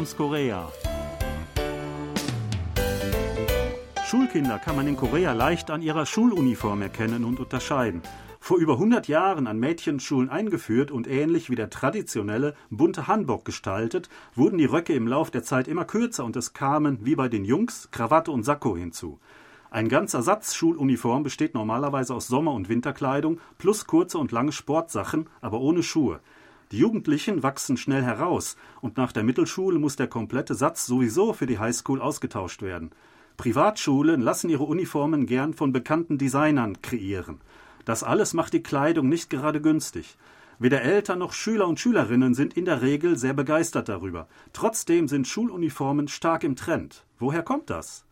Uniforms Korea. Schulkinder kann man in Korea leicht an ihrer Schuluniform erkennen und unterscheiden. Vor über 100 Jahren an Mädchenschulen eingeführt und ähnlich wie der traditionelle bunte Hanbok gestaltet, wurden die Röcke im Lauf der Zeit immer kürzer und es kamen, wie bei den Jungs, Krawatte und Sakko hinzu. Ein ganzer Satz Schuluniform besteht normalerweise aus Sommer- und Winterkleidung plus kurze und lange Sportsachen, aber ohne Schuhe. Die Jugendlichen wachsen schnell heraus und nach der Mittelschule muss der komplette Satz sowieso für die Highschool ausgetauscht werden. Privatschulen lassen ihre Uniformen gern von bekannten Designern kreieren. Das alles macht die Kleidung nicht gerade günstig. Weder Eltern noch Schüler und Schülerinnen sind in der Regel sehr begeistert darüber. Trotzdem sind Schuluniformen stark im Trend. Woher kommt das?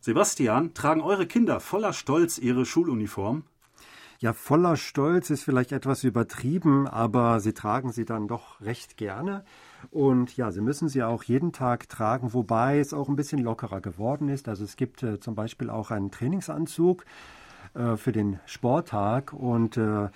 Sebastian, tragen eure Kinder voller Stolz ihre Schuluniform? Ja, voller Stolz ist vielleicht etwas übertrieben, aber sie tragen sie dann doch recht gerne. Und ja, sie müssen sie auch jeden Tag tragen, wobei es auch ein bisschen lockerer geworden ist. Also es gibt äh, zum Beispiel auch einen Trainingsanzug äh, für den Sporttag und äh,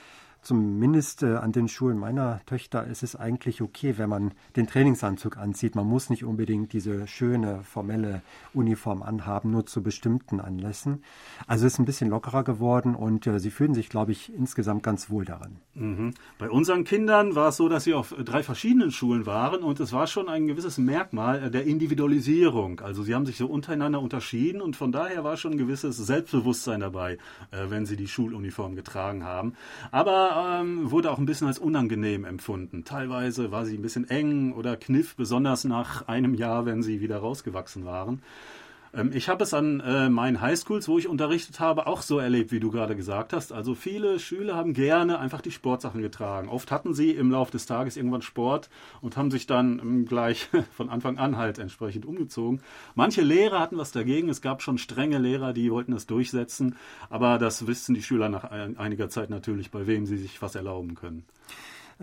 Zumindest äh, an den Schulen meiner Töchter ist es eigentlich okay, wenn man den Trainingsanzug anzieht. Man muss nicht unbedingt diese schöne formelle Uniform anhaben, nur zu bestimmten Anlässen. Also es ist ein bisschen lockerer geworden und äh, sie fühlen sich, glaube ich, insgesamt ganz wohl daran. Mhm. Bei unseren Kindern war es so, dass sie auf drei verschiedenen Schulen waren und es war schon ein gewisses Merkmal der Individualisierung. Also sie haben sich so untereinander unterschieden und von daher war schon ein gewisses Selbstbewusstsein dabei, äh, wenn sie die Schuluniform getragen haben. Aber ähm, wurde auch ein bisschen als unangenehm empfunden. Teilweise war sie ein bisschen eng oder kniff, besonders nach einem Jahr, wenn sie wieder rausgewachsen waren. Ähm, ich habe es an äh, meinen Highschools, wo ich unterrichtet habe, auch so erlebt, wie du gerade gesagt hast. Also viele Schüler haben gerne einfach die Sportsachen getragen. Oft hatten sie im Laufe des Tages irgendwann Sport und haben sich dann ähm, gleich von Anfang an halt entsprechend umgezogen. Manche Lehrer hatten was dagegen. Es gab schon strenge Lehrer, die wollten das durchsetzen. Aber das wissen die Schüler nach einiger Zeit natürlich, bei wem sie sich was erlauben können.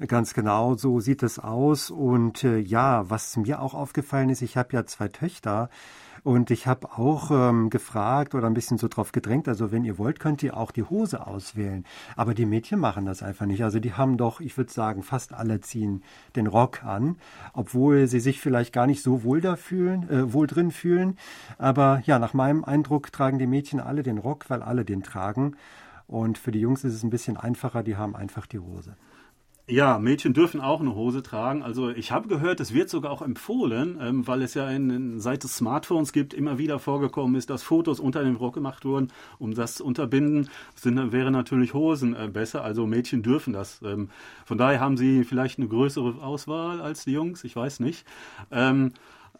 Ganz genau, so sieht es aus. Und äh, ja, was mir auch aufgefallen ist, ich habe ja zwei Töchter. Und ich habe auch ähm, gefragt oder ein bisschen so drauf gedrängt, also wenn ihr wollt, könnt ihr auch die Hose auswählen. Aber die Mädchen machen das einfach nicht. Also die haben doch, ich würde sagen, fast alle ziehen den Rock an, obwohl sie sich vielleicht gar nicht so wohl da fühlen, äh, wohl drin fühlen. Aber ja, nach meinem Eindruck tragen die Mädchen alle den Rock, weil alle den tragen. Und für die Jungs ist es ein bisschen einfacher, die haben einfach die Hose. Ja, Mädchen dürfen auch eine Hose tragen. Also ich habe gehört, es wird sogar auch empfohlen, ähm, weil es ja in, seit es Smartphones gibt, immer wieder vorgekommen ist, dass Fotos unter dem Rock gemacht wurden, um das zu unterbinden. Sind, wäre natürlich Hosen äh, besser. Also Mädchen dürfen das. Ähm, von daher haben sie vielleicht eine größere Auswahl als die Jungs. Ich weiß nicht. Ähm,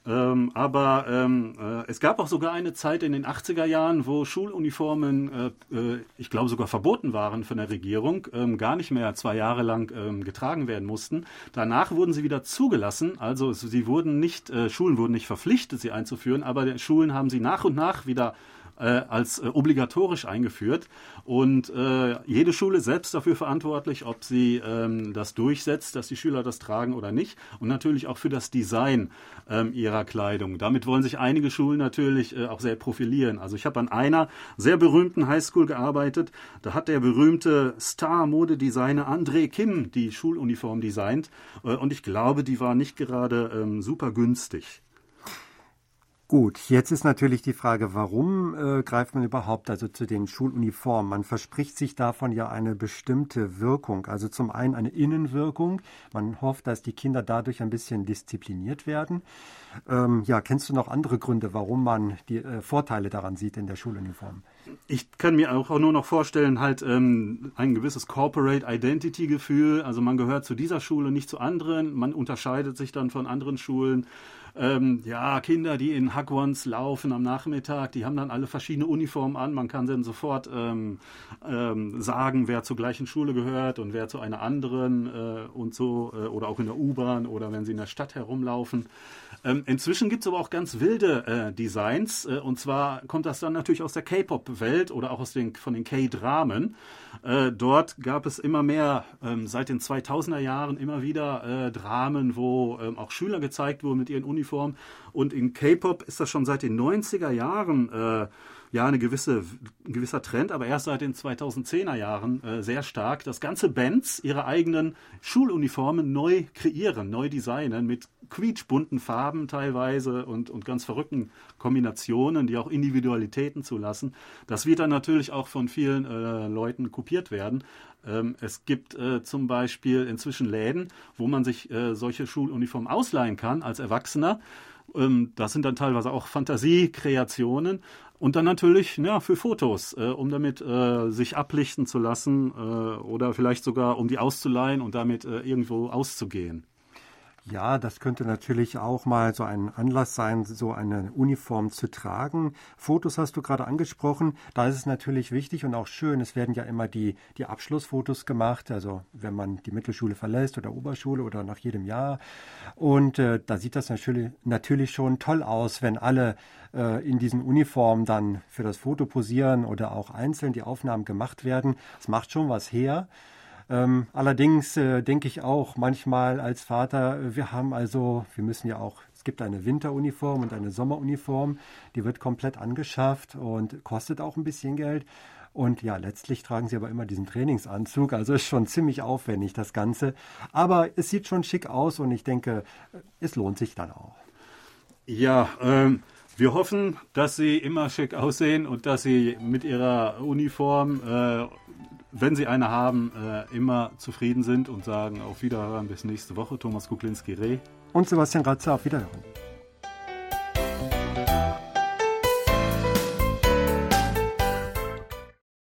ähm, aber ähm, äh, es gab auch sogar eine Zeit in den 80er Jahren, wo Schuluniformen, äh, äh, ich glaube sogar verboten waren von der Regierung, ähm, gar nicht mehr zwei Jahre lang ähm, getragen werden mussten. Danach wurden sie wieder zugelassen, also sie wurden nicht, äh, Schulen wurden nicht verpflichtet, sie einzuführen, aber Schulen haben sie nach und nach wieder äh, als äh, obligatorisch eingeführt. Und äh, jede Schule selbst dafür verantwortlich, ob sie ähm, das durchsetzt, dass die Schüler das tragen oder nicht. Und natürlich auch für das Design ähm, ihrer Kleidung. Damit wollen sich einige Schulen natürlich äh, auch sehr profilieren. Also ich habe an einer sehr berühmten Highschool gearbeitet. Da hat der berühmte Star-Modedesigner André Kim die Schuluniform designt. Äh, und ich glaube, die war nicht gerade ähm, super günstig. Gut, jetzt ist natürlich die Frage, warum äh, greift man überhaupt also zu den Schuluniformen? Man verspricht sich davon ja eine bestimmte Wirkung. Also zum einen eine Innenwirkung. Man hofft, dass die Kinder dadurch ein bisschen diszipliniert werden. Ähm, ja, kennst du noch andere Gründe, warum man die äh, Vorteile daran sieht in der Schuluniform? Ich kann mir auch nur noch vorstellen, halt ähm, ein gewisses Corporate Identity Gefühl. Also man gehört zu dieser Schule, nicht zu anderen. Man unterscheidet sich dann von anderen Schulen ähm, ja, Kinder, die in Hagwons laufen am Nachmittag, die haben dann alle verschiedene Uniformen an. Man kann dann sofort ähm, ähm, sagen, wer zur gleichen Schule gehört und wer zu einer anderen äh, und so, äh, oder auch in der U-Bahn oder wenn sie in der Stadt herumlaufen. Ähm, inzwischen gibt es aber auch ganz wilde äh, Designs äh, und zwar kommt das dann natürlich aus der K-Pop-Welt oder auch aus den, von den K-Dramen. Äh, dort gab es immer mehr, ähm, seit den 2000er Jahren immer wieder äh, Dramen, wo ähm, auch Schüler gezeigt wurden mit ihren Uniformen und in K-Pop ist das schon seit den 90er Jahren ja eine gewisse, ein gewisser Trend, aber erst seit den 2010er Jahren äh, sehr stark, dass ganze Bands ihre eigenen Schuluniformen neu kreieren, neu designen mit quietschbunten Farben teilweise und, und ganz verrückten Kombinationen, die auch Individualitäten zulassen. Das wird dann natürlich auch von vielen äh, Leuten kopiert werden. Ähm, es gibt äh, zum Beispiel inzwischen Läden, wo man sich äh, solche Schuluniformen ausleihen kann als Erwachsener. Ähm, das sind dann teilweise auch Fantasiekreationen. Und dann natürlich ja, für Fotos, äh, um damit äh, sich ablichten zu lassen äh, oder vielleicht sogar um die auszuleihen und damit äh, irgendwo auszugehen. Ja, das könnte natürlich auch mal so ein Anlass sein, so eine Uniform zu tragen. Fotos hast du gerade angesprochen. Da ist es natürlich wichtig und auch schön. Es werden ja immer die, die Abschlussfotos gemacht, also wenn man die Mittelschule verlässt oder Oberschule oder nach jedem Jahr. Und äh, da sieht das natürlich, natürlich schon toll aus, wenn alle äh, in diesen Uniformen dann für das Foto posieren oder auch einzeln die Aufnahmen gemacht werden. Es macht schon was her. Ähm, allerdings äh, denke ich auch manchmal als Vater, äh, wir haben also, wir müssen ja auch, es gibt eine Winteruniform und eine Sommeruniform, die wird komplett angeschafft und kostet auch ein bisschen Geld. Und ja, letztlich tragen sie aber immer diesen Trainingsanzug, also ist schon ziemlich aufwendig das Ganze. Aber es sieht schon schick aus und ich denke, äh, es lohnt sich dann auch. Ja, ähm, wir hoffen, dass Sie immer schick aussehen und dass Sie mit Ihrer Uniform äh, wenn Sie eine haben, äh, immer zufrieden sind und sagen auf Wiederhören bis nächste Woche. Thomas Kuklinski-Reh. Und Sebastian Ratzer, auf Wiederhören.